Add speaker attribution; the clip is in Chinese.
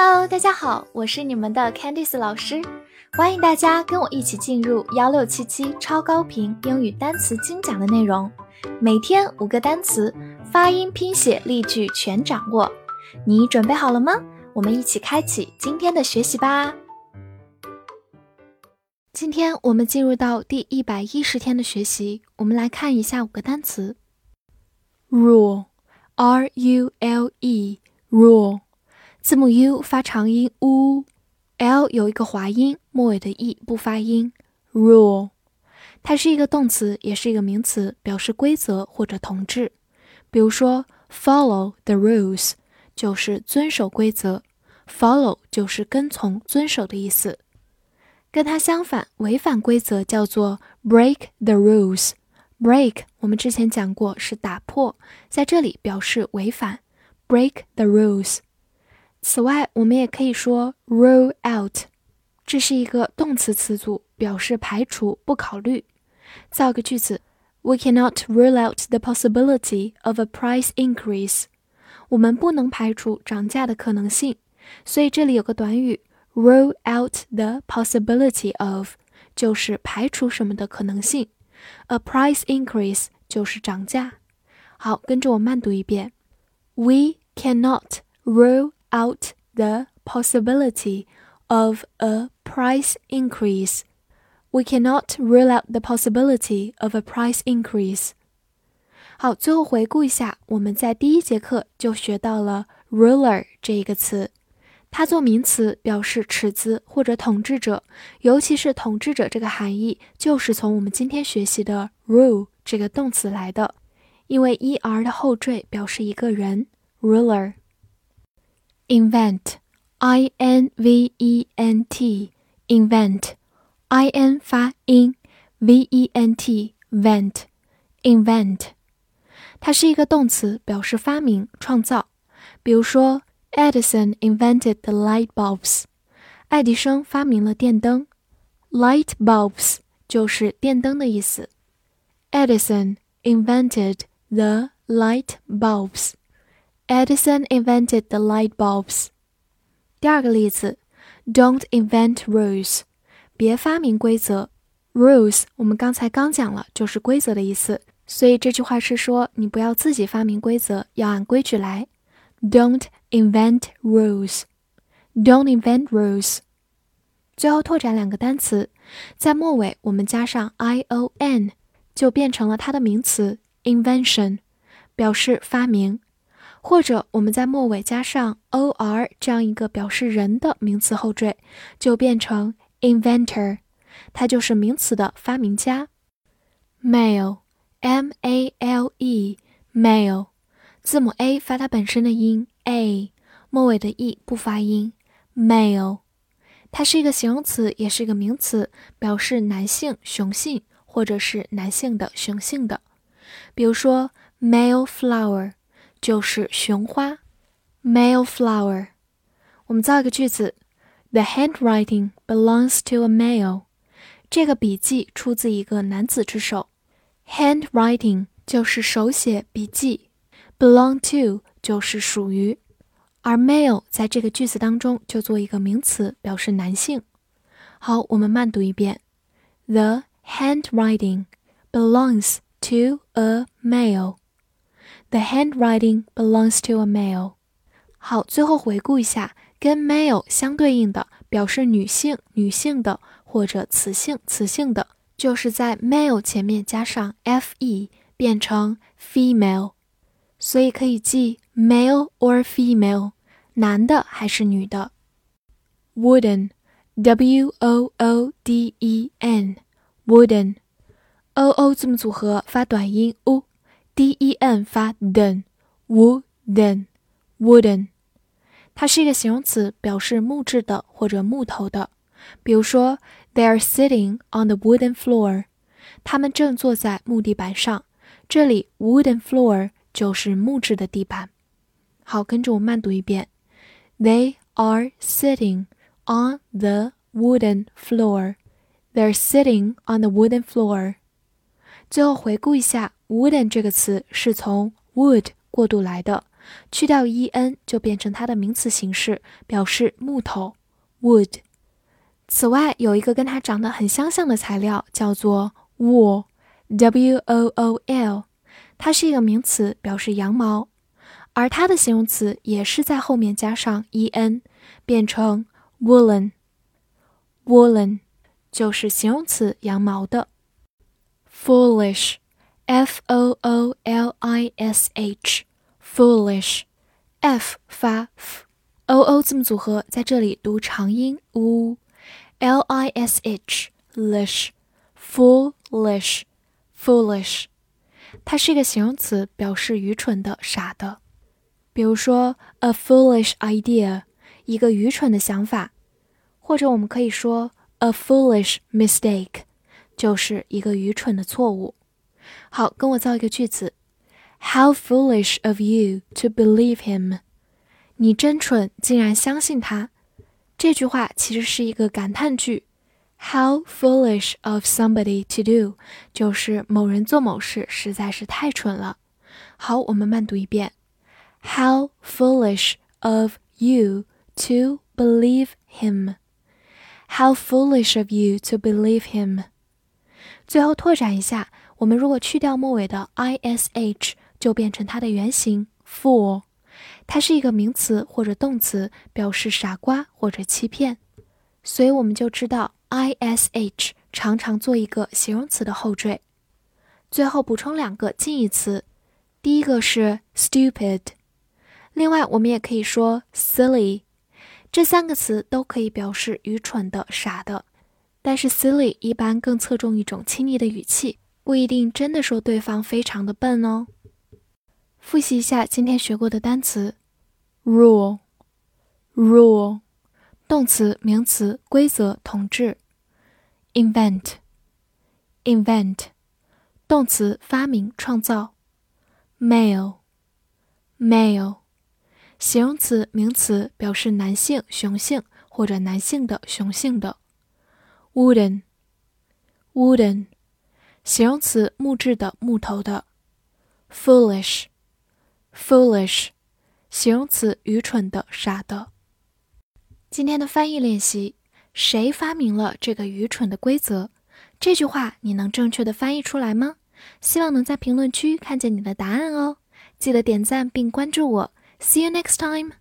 Speaker 1: Hello，大家好，我是你们的 Candice 老师，欢迎大家跟我一起进入幺六七七超高频英语单词精讲的内容，每天五个单词，发音、拼写、例句全掌握，你准备好了吗？我们一起开启今天的学习吧。今天我们进入到第一百一十天的学习，我们来看一下五个单词：rule，r u l e，rule。字母 u 发长音 u，l 有一个滑音，末尾的 e 不发音。rule，它是一个动词，也是一个名词，表示规则或者统治。比如说，follow the rules 就是遵守规则，follow 就是跟从、遵守的意思。跟它相反，违反规则叫做 break the rules。break 我们之前讲过是打破，在这里表示违反，break the rules。此外，我们也可以说 rule out，这是一个动词词组，表示排除、不考虑。造个句子：We cannot rule out the possibility of a price increase。我们不能排除涨价的可能性。所以这里有个短语 rule out the possibility of，就是排除什么的可能性。A price increase 就是涨价。好，跟着我慢读一遍：We cannot rule out the possibility of a price increase. We cannot rule out the possibility of a price increase. 好，最后回顾一下，我们在第一节课就学到了 ruler 这一个词，它做名词表示尺子或者统治者，尤其是统治者这个含义就是从我们今天学习的 rule 这个动词来的，因为 er 的后缀表示一个人 ruler。invent, i n v e n t, invent, i n 发音，v e n t, vent, invent，它是一个动词，表示发明、创造。比如说，Edison invented the light bulbs，爱迪生发明了电灯。Light bulbs 就是电灯的意思。Edison invented the light bulbs。 Edison invented the light bulbs。第二个例子，Don't invent rules，别发明规则。Rules 我们刚才刚讲了，就是规则的意思，所以这句话是说你不要自己发明规则，要按规矩来。Don't invent rules。Don't invent rules。最后拓展两个单词，在末尾我们加上 i o n，就变成了它的名词 invention，表示发明。或者我们在末尾加上 o r 这样一个表示人的名词后缀，就变成 inventor，它就是名词的发明家。male，m a l e，male，字母 a 发它本身的音 a，末尾的 e 不发音。male，它是一个形容词，也是一个名词，表示男性、雄性，或者是男性的、雄性的。比如说 male flower。就是雄花，male flower。我们造一个句子：The handwriting belongs to a male。这个笔记出自一个男子之手。handwriting 就是手写笔记，belong to 就是属于，而 male 在这个句子当中就做一个名词，表示男性。好，我们慢读一遍：The handwriting belongs to a male。 The handwriting belongs to a male。好，最后回顾一下，跟 male 相对应的，表示女性、女性的或者雌性、雌性的，就是在 male 前面加上 fe，变成 female。所以可以记 male or female，男的还是女的。Wooden，w o o d e n，wooden，o o 字母组合发短音 u。d e n 发 den，wooden，wooden，它是一个形容词，表示木质的或者木头的。比如说，They are sitting on the wooden floor，他们正坐在木地板上。这里 wooden floor 就是木质的地板。好，跟着我慢读一遍：They are sitting on the wooden floor。They're sitting on the wooden floor。最后回顾一下。 Wooden 这个词是从 wood 过渡来的，去掉 en 就变成它的名词形式，表示木头 wood。此外，有一个跟它长得很相像的材料，叫做 wool，w-o-o-l，它是一个名词，表示羊毛，而它的形容词也是在后面加上 en，变成 woolen，woolen 就是形容词羊毛的。Foolish foolish，f-o-o-l-i-s-h，foolish，f 发 f，o-o 字母组合在这里读长音 u。L I S H lish foolish foolish，它是一个形容词，表示愚蠢的、傻的。比如说，a foolish idea，一个愚蠢的想法，或者我们可以说 a foolish mistake，就是一个愚蠢的错误。 好，跟我造一个句子：How foolish of you to believe him！你真蠢，竟然相信他。这句话其实是一个感叹句，How foolish of somebody to do，就是某人做某事实在是太蠢了。好，我们慢读一遍，How foolish of you to believe him。How foolish of you to believe him。最后拓展一下， 我们如果去掉末尾的 ish，就变成它的原型 fool。它是一个名词或者动词，表示傻瓜或者欺骗，所以我们就知道 ish 常常做一个形容词的后缀。最后补充两个近义词，第一个是 stupid，另外我们也可以说 silly，这三个词都可以表示愚蠢的、傻的，但是 silly 一般更侧重一种亲昵的语气，不一定真的说对方非常的笨哦。复习一下今天学过的单词。：rule，rule，动词、名词，规则、统治；invent，invent，动词，发明、创造。；male，male，形容词、名词，表示男性、雄性或者男性的、雄性的。；wooden，wooden，形容词，木质的、木头的；foolish。Foolish，形容词，愚蠢的、傻的。今天的翻译练习：谁发明了这个愚蠢的规则？这句话你能正确的翻译出来吗？希望能在评论区看见你的答案哦！记得点赞并关注我。See you next time.